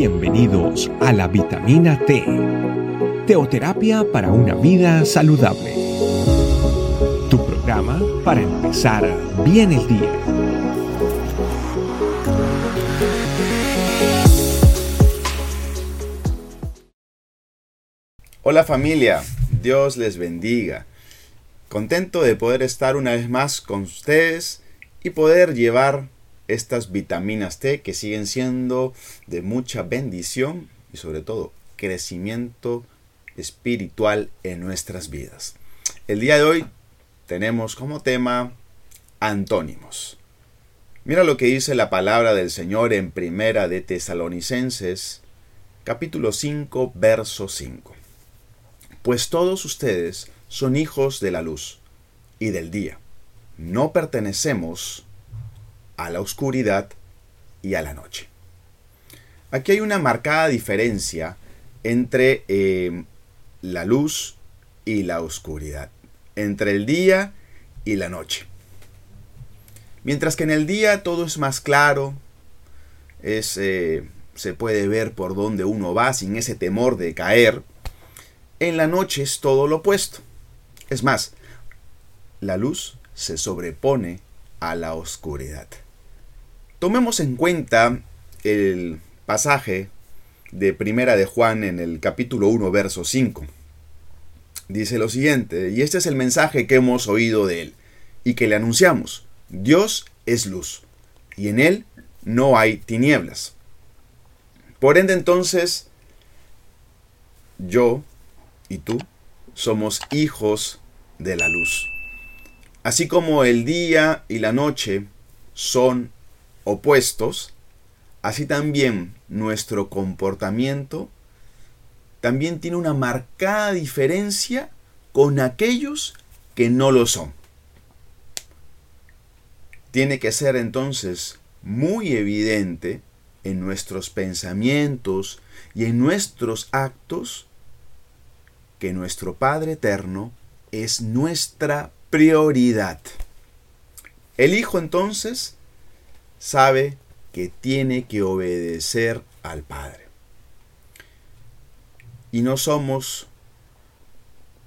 Bienvenidos a la vitamina T, teoterapia para una vida saludable. Tu programa para empezar bien el día. Hola familia, Dios les bendiga. Contento de poder estar una vez más con ustedes y poder llevar estas vitaminas T que siguen siendo de mucha bendición y sobre todo crecimiento espiritual en nuestras vidas. El día de hoy tenemos como tema antónimos. Mira lo que dice la palabra del Señor en Primera de Tesalonicenses, capítulo 5, verso 5. Pues todos ustedes son hijos de la luz y del día. No pertenecemos a la oscuridad y a la noche. Aquí hay una marcada diferencia entre eh, la luz y la oscuridad, entre el día y la noche. Mientras que en el día todo es más claro, es, eh, se puede ver por dónde uno va sin ese temor de caer, en la noche es todo lo opuesto. Es más, la luz se sobrepone a la oscuridad. Tomemos en cuenta el pasaje de Primera de Juan en el capítulo 1, verso 5. Dice lo siguiente, y este es el mensaje que hemos oído de él y que le anunciamos. Dios es luz, y en él no hay tinieblas. Por ende entonces, yo y tú somos hijos de la luz. Así como el día y la noche son opuestos, así también nuestro comportamiento también tiene una marcada diferencia con aquellos que no lo son. Tiene que ser entonces muy evidente en nuestros pensamientos y en nuestros actos que nuestro Padre Eterno es nuestra prioridad. El Hijo entonces sabe que tiene que obedecer al Padre. Y no somos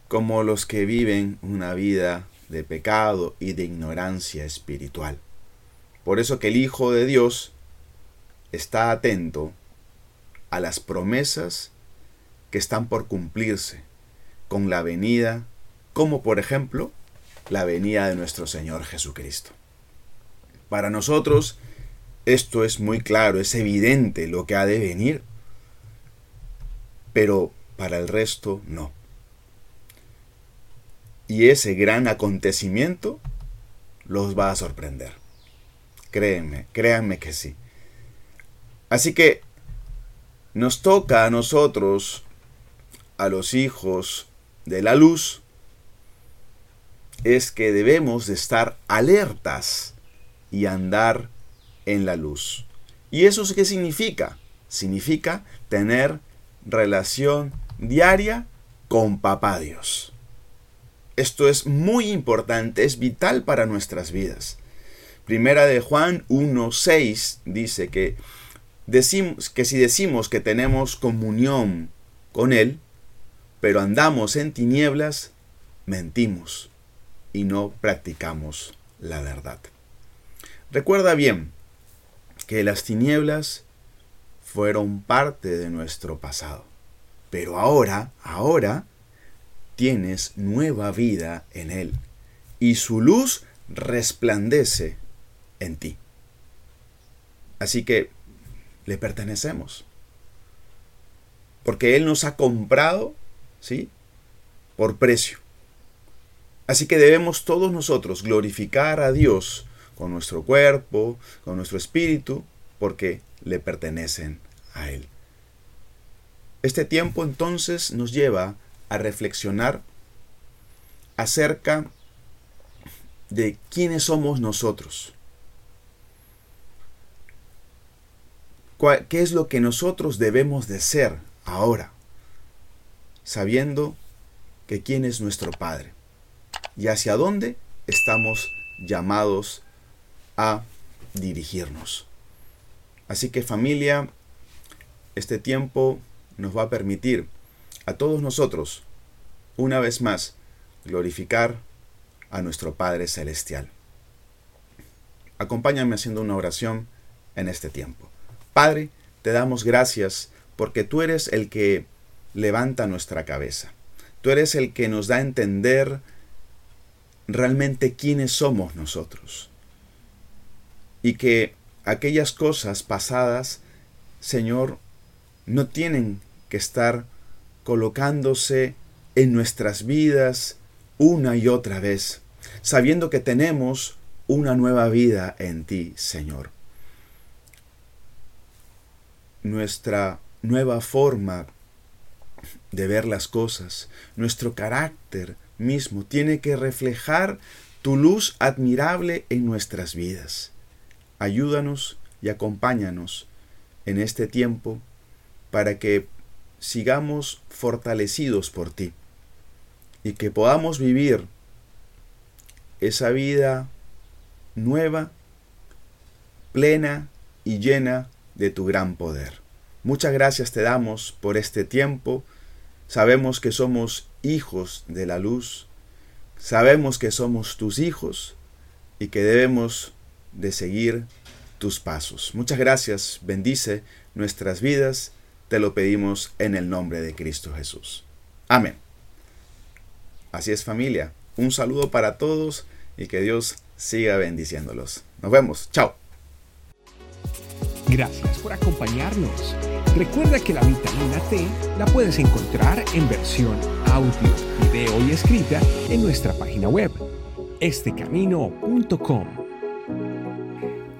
como los que viven una vida de pecado y de ignorancia espiritual. Por eso que el Hijo de Dios está atento a las promesas que están por cumplirse con la venida, como por ejemplo la venida de nuestro Señor Jesucristo. Para nosotros esto es muy claro, es evidente lo que ha de venir, pero para el resto no. Y ese gran acontecimiento los va a sorprender. Créanme, créanme que sí. Así que nos toca a nosotros, a los hijos de la luz, es que debemos de estar alertas y andar en la luz. ¿Y eso qué significa? Significa tener relación diaria con Papá Dios. Esto es muy importante, es vital para nuestras vidas. Primera de Juan 1.6 dice que, decimos, que si decimos que tenemos comunión con Él, pero andamos en tinieblas, mentimos y no practicamos la verdad. Recuerda bien que las tinieblas fueron parte de nuestro pasado, pero ahora, ahora, tienes nueva vida en Él y su luz resplandece en ti. Así que le pertenecemos. Porque Él nos ha comprado, ¿sí? Por precio. Así que debemos todos nosotros glorificar a Dios con nuestro cuerpo, con nuestro espíritu, porque le pertenecen a Él. Este tiempo entonces nos lleva a reflexionar acerca de quiénes somos nosotros. ¿Qué es lo que nosotros debemos de ser ahora? Sabiendo que quién es nuestro Padre y hacia dónde estamos llamados a dirigirnos. Así que familia, Este tiempo nos va a permitir a todos nosotros, una vez más, glorificar a nuestro Padre Celestial. Acompáñame haciendo una oración en este tiempo. Padre, te damos gracias porque tú eres el que levanta nuestra cabeza. Tú eres el que nos da a entender realmente quiénes somos nosotros. Y que aquellas cosas pasadas, Señor, no tienen que estar colocándose en nuestras vidas una y otra vez, sabiendo que tenemos una nueva vida en ti, Señor. Nuestra nueva forma de ver las cosas, nuestro carácter mismo tiene que reflejar tu luz admirable en nuestras vidas. Ayúdanos y acompáñanos en este tiempo para que sigamos fortalecidos por ti y que podamos vivir esa vida nueva, plena y llena de tu gran poder. Muchas gracias te damos por este tiempo. Sabemos que somos hijos de la luz. Sabemos que somos tus hijos y que debemos de seguir tus pasos. Muchas gracias. Bendice nuestras vidas. Te lo pedimos en el nombre de Cristo Jesús. Amén. Así es familia. Un saludo para todos y que Dios siga bendiciéndolos. Nos vemos. Chao. Gracias por acompañarnos. Recuerda que la vitamina T la puedes encontrar en versión audio, video y escrita en nuestra página web, estecamino.com.